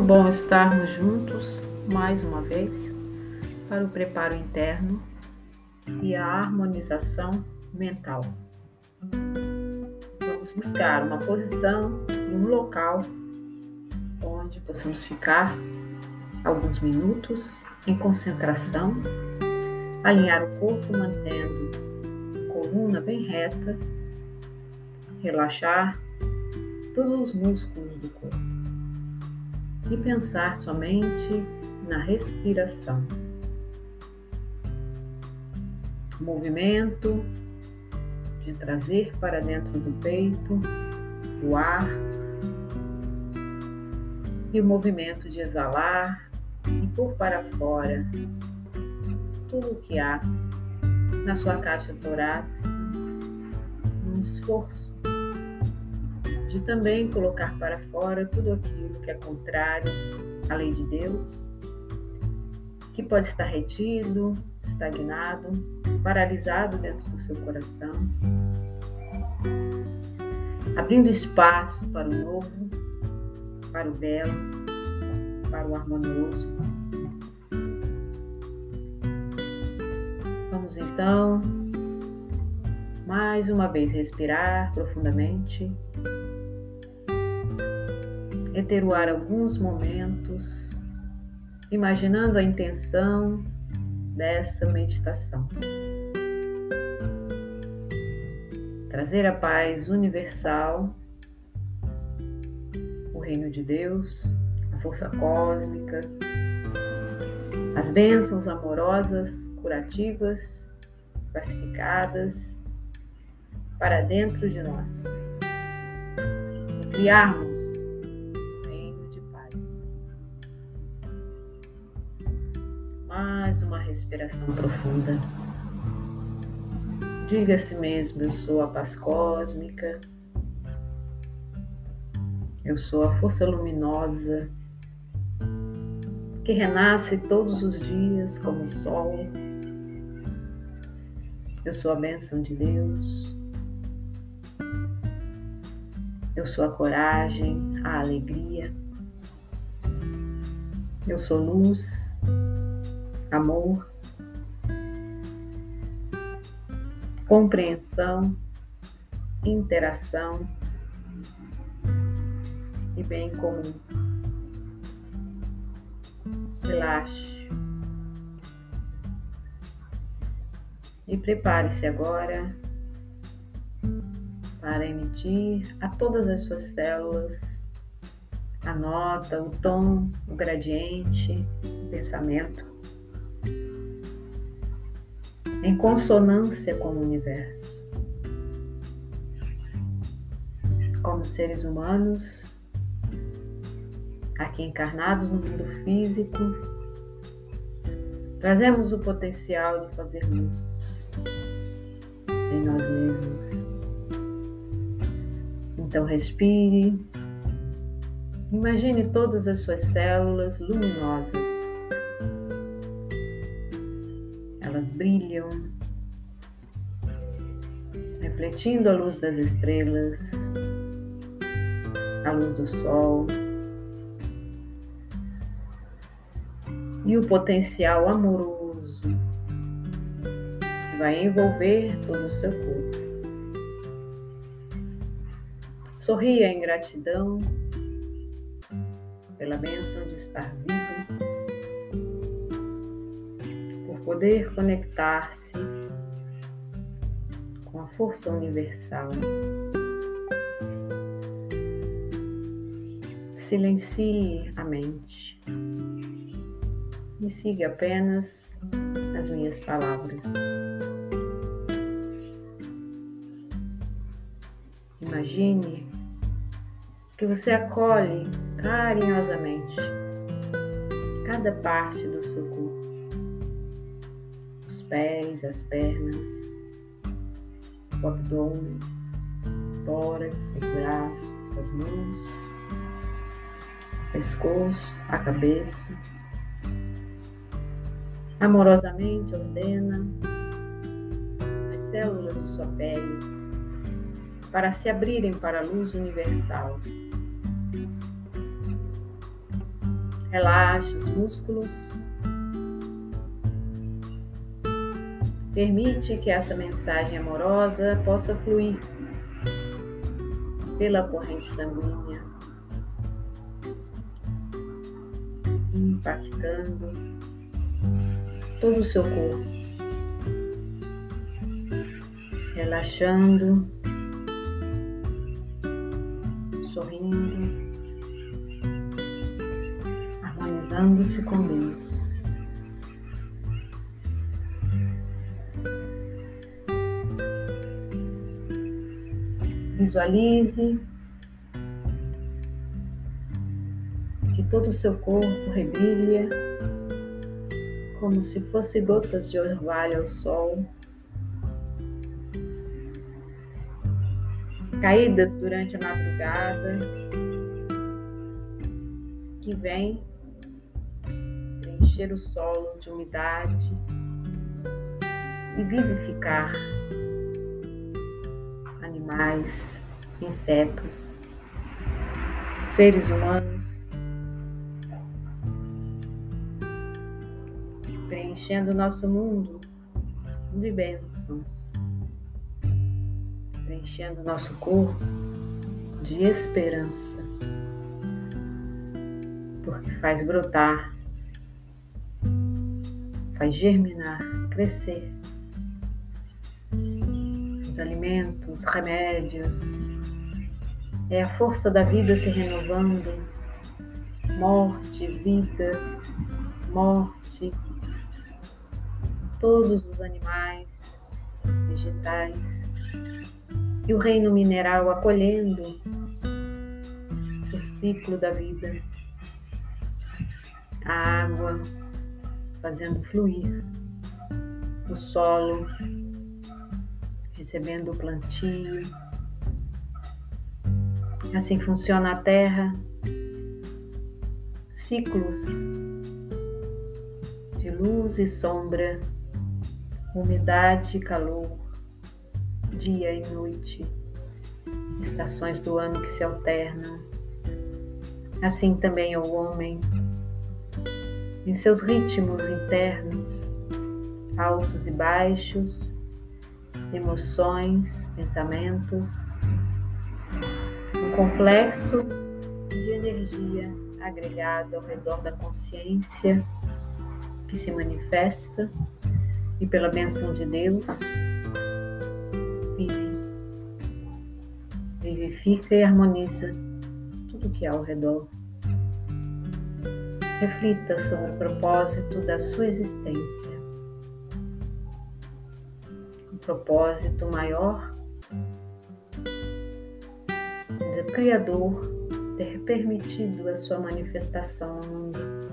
muito bom estarmos juntos mais uma vez para o preparo interno e a harmonização mental. Vamos buscar uma posição e um local onde possamos ficar alguns minutos em concentração, alinhar o corpo mantendo a coluna bem reta, relaxar todos os músculos do corpo e pensar somente na respiração. Movimento de trazer para dentro do peito o ar e o movimento de exalar e pôr para fora tudo o que há na sua caixa torácica, um esforço de também colocar para fora tudo aquilo que é contrário à lei de Deus, que pode estar retido, estagnado, paralisado dentro do seu coração, abrindo espaço para o novo, para o belo, para o harmonioso. Vamos então mais uma vez respirar profundamente reteruar alguns momentos, imaginando a intenção dessa meditação. Trazer a paz universal, o reino de Deus, a força cósmica, as bênçãos amorosas, curativas, pacificadas para dentro de nós. Criarmos mais uma respiração profunda. Diga a si mesmo: eu sou a paz cósmica, eu sou a força luminosa que renasce todos os dias como o sol. Eu sou a bênção de Deus. Eu sou a coragem, a alegria. Eu sou luz amor, compreensão, interação e bem comum. Relaxe. E prepare-se agora para emitir a todas as suas células a nota, o tom, o gradiente, o pensamento em consonância com o universo. Como seres humanos, aqui encarnados no mundo físico, trazemos o potencial de fazer luz em nós mesmos. Então, respire. Imagine todas as suas células luminosas brilham, refletindo a luz das estrelas, a luz do sol e o potencial amoroso que vai envolver todo o seu corpo. Sorria em gratidão pela bênção de estar vivo poder conectar-se com a força universal. Silencie a mente e siga apenas as minhas palavras. Imagine que você acolhe carinhosamente cada parte do seu corpo pés, as pernas, o abdômen, o tórax, os braços, as mãos, o pescoço, a cabeça. Amorosamente ordena as células de sua pele para se abrirem para a luz universal. Relaxe os músculos. Permite que essa mensagem amorosa possa fluir pela corrente sanguínea, impactando todo o seu corpo, relaxando, sorrindo, harmonizando-se com Deus. Visualize. Que todo o seu corpo rebrilha como se fosse gotas de orvalho ao sol, caídas durante a madrugada, que vem preencher o solo de umidade e vivificar animais, insetos, seres humanos, preenchendo o nosso mundo de bênçãos, preenchendo o nosso corpo de esperança, porque faz brotar, faz germinar, crescer alimentos, remédios. É a força da vida se renovando. Morte, vida, morte. Todos os animais, vegetais. E o reino mineral acolhendo o ciclo da vida. A água fazendo fluir o solo recebendo o plantio. Assim funciona a terra, ciclos de luz e sombra, umidade e calor, dia e noite, estações do ano que se alternam. Assim também é o homem, em seus ritmos internos, altos e baixos, emoções, pensamentos, complexo de energia agregado ao redor da consciência que se manifesta e pela benção de Deus vive, vivifica e harmoniza tudo que há ao redor. Reflita sobre o propósito da sua existência propósito maior do Criador ter permitido a sua manifestação no mundo.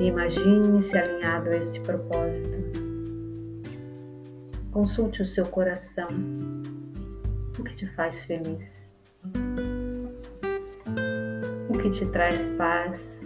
Imagine-se alinhado a esse propósito. Consulte o seu coração. O que te faz feliz? O que te traz paz?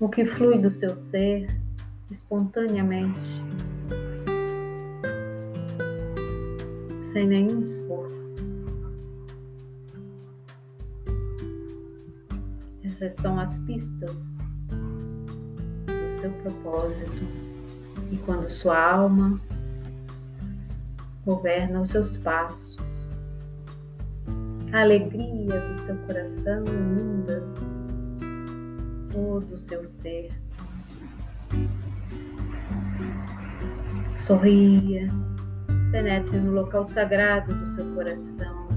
O que flui do seu ser espontaneamente, sem nenhum esforço. Essas são as pistas do seu propósito e quando sua alma governa os seus passos, a alegria do seu coração inunda todo o seu ser. Sorria, penetre no local sagrado do seu coração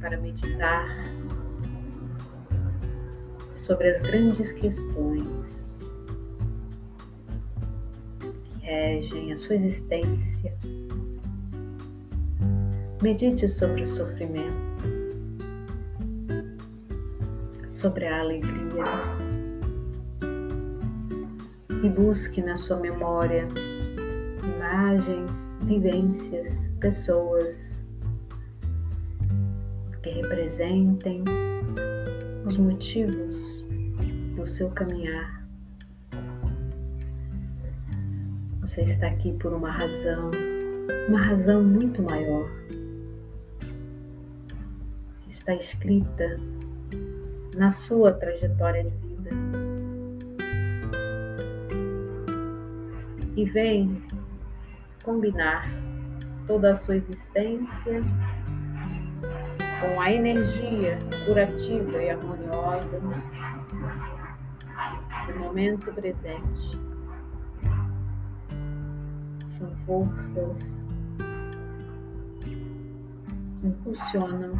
para meditar sobre as grandes questões que regem a sua existência. Medite sobre o sofrimento, sobre a alegria e busque na sua memória imagens, vivências, pessoas que representem os motivos do seu caminhar. Você está aqui por uma razão, uma razão muito maior. está escrita na sua trajetória de vida. E vem combinar toda a sua existência com a energia curativa e harmoniosa do momento presente. São forças que impulsionam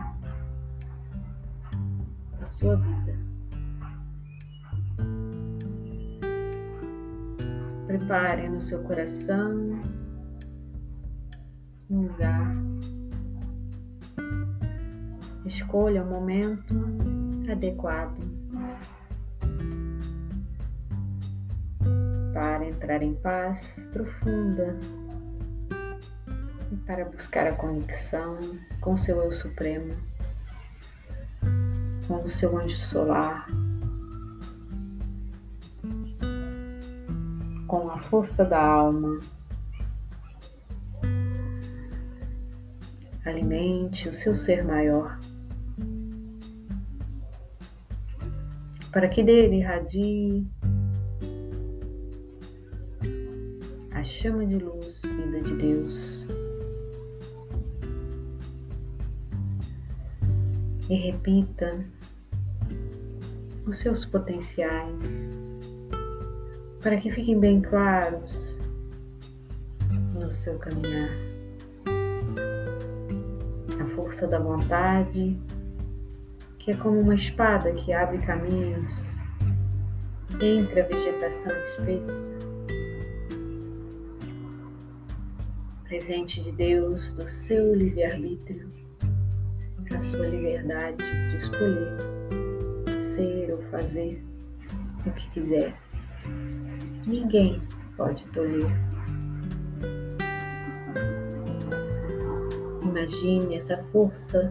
a sua vida. Prepare no seu coração um lugar. Escolha o momento adequado para entrar em paz profunda e para buscar a conexão com seu eu supremo, com o seu anjo solar, com a força da alma. Alimente o seu ser maior, para que dele irradie a chama de luz vinda de Deus. E repita os seus potenciais. Para que fiquem bem claros no seu caminhar força da vontade, que é como uma espada que abre caminhos entre a vegetação espessa. Presente de Deus do seu livre-arbítrio, a sua liberdade de escolher ser ou fazer o que quiser. Ninguém pode tolher Imagine essa força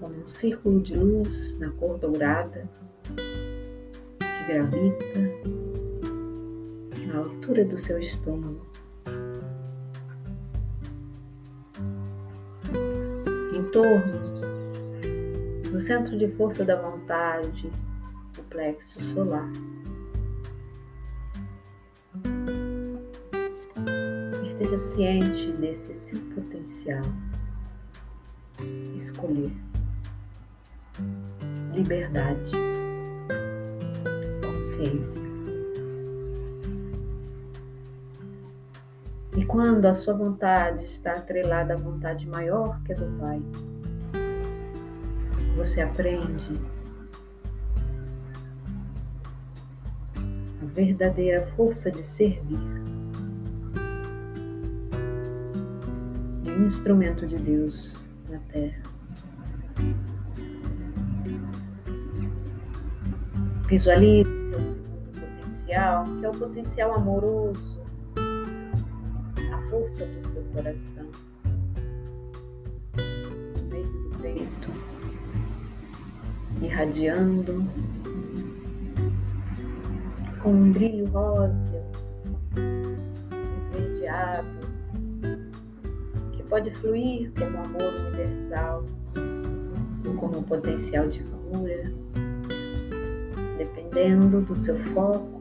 como um círculo de luz na cor dourada que gravita na altura do seu estômago. Em torno do centro de força da vontade, o plexo solar. Esteja ciente desse seu potencial. Escolher. Liberdade. Consciência. E quando a sua vontade está atrelada à vontade maior que a do Pai, você aprende a verdadeira força de servir. Instrumento de Deus na terra. Visualize seu segundo potencial, que é o potencial amoroso, a força do seu coração, no meio do peito, irradiando com um brilho rosa, esverdeado, pode fluir como amor universal ou como potencial de cura, dependendo do seu foco.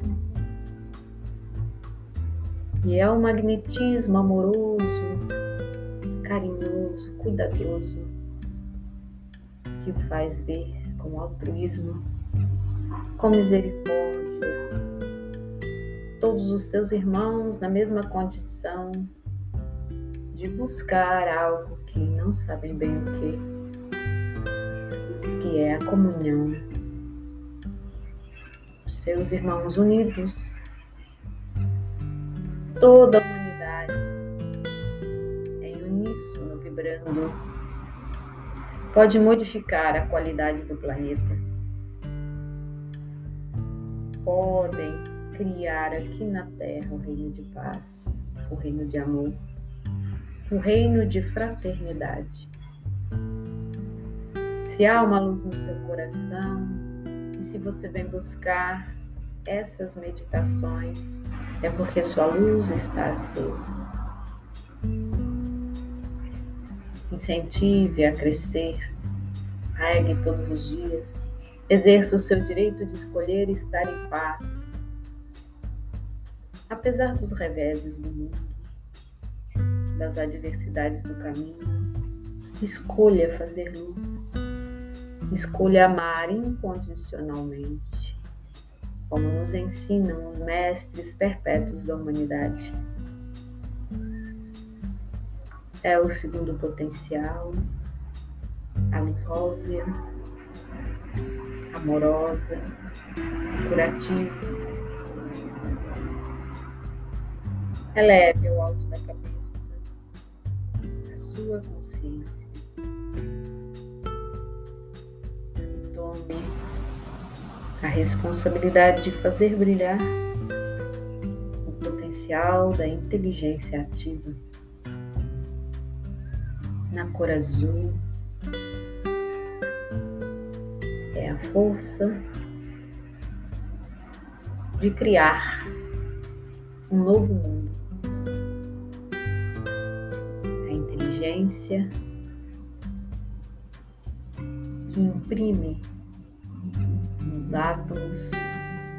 E é o magnetismo amoroso, carinhoso, cuidadoso que o faz ver com altruísmo, com misericórdia, todos os seus irmãos na mesma condição de buscar algo que não sabem bem o que, que é a comunhão. Os seus irmãos unidos, toda a humanidade em uníssono vibrando, pode modificar a qualidade do planeta. Podem criar aqui na Terra o reino de paz, o reino de amor o reino de fraternidade. Se há uma luz no seu coração e se você vem buscar essas meditações, é porque sua luz está acesa. Incentive a crescer Regue todos os dias. Exerça o seu direito de escolher estar em paz. Apesar dos reveses do mundo, das adversidades do caminho, escolha fazer luz. Escolha amar incondicionalmente, como nos ensinam os mestres perpétuos da humanidade. É o segundo potencial, a luz rósea, amorosa, curativa. Eleve ao alto da cabeça a sua consciência e tome a responsabilidade de fazer brilhar o potencial da inteligência ativa na cor azul é a força de criar um novo mundo. Que imprime nos átomos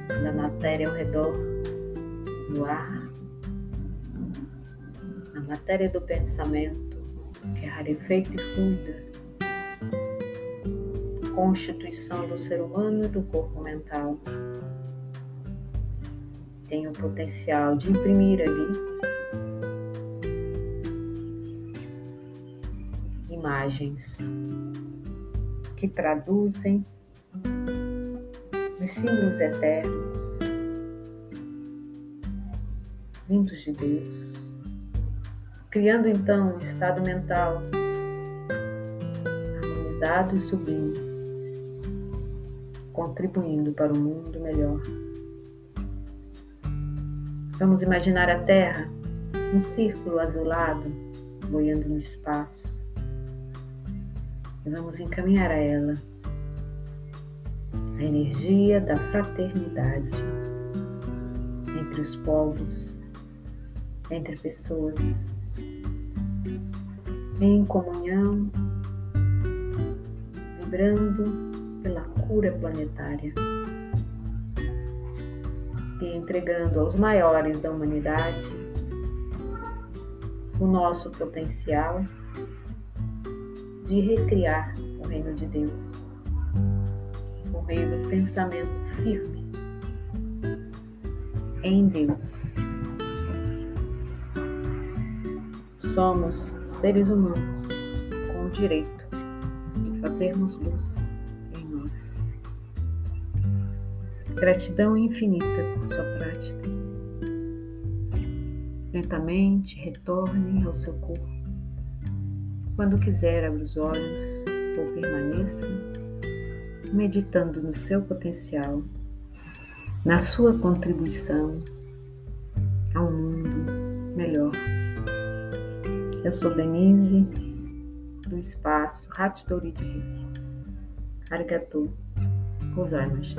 da matéria ao redor do ar, na matéria do pensamento, que é rarefeita e fluida, constituição do ser humano e do corpo mental. Tem o potencial de imprimir ali imagens que traduzem os símbolos eternos vindos de Deus, criando então um estado mental harmonizado e sublime contribuindo para um mundo melhor. Vamos imaginar a Terra, um círculo azulado boiando no espaço. Vamos encaminhar a ela. A energia da fraternidade entre os povos, entre pessoas, em comunhão, vibrando pela cura planetária e entregando aos maiores da humanidade o nosso potencial de recriar o reino de Deus, o reino do pensamento firme em Deus. Somos seres humanos com o direito de fazermos luz Gratidão infinita por sua prática. Lentamente retorne ao seu corpo. Quando quiser, abra os olhos ou permaneça meditando no seu potencial, na sua contribuição a um mundo melhor. Eu sou Denise, do espaço Hattori Arigatou, gozaimasu.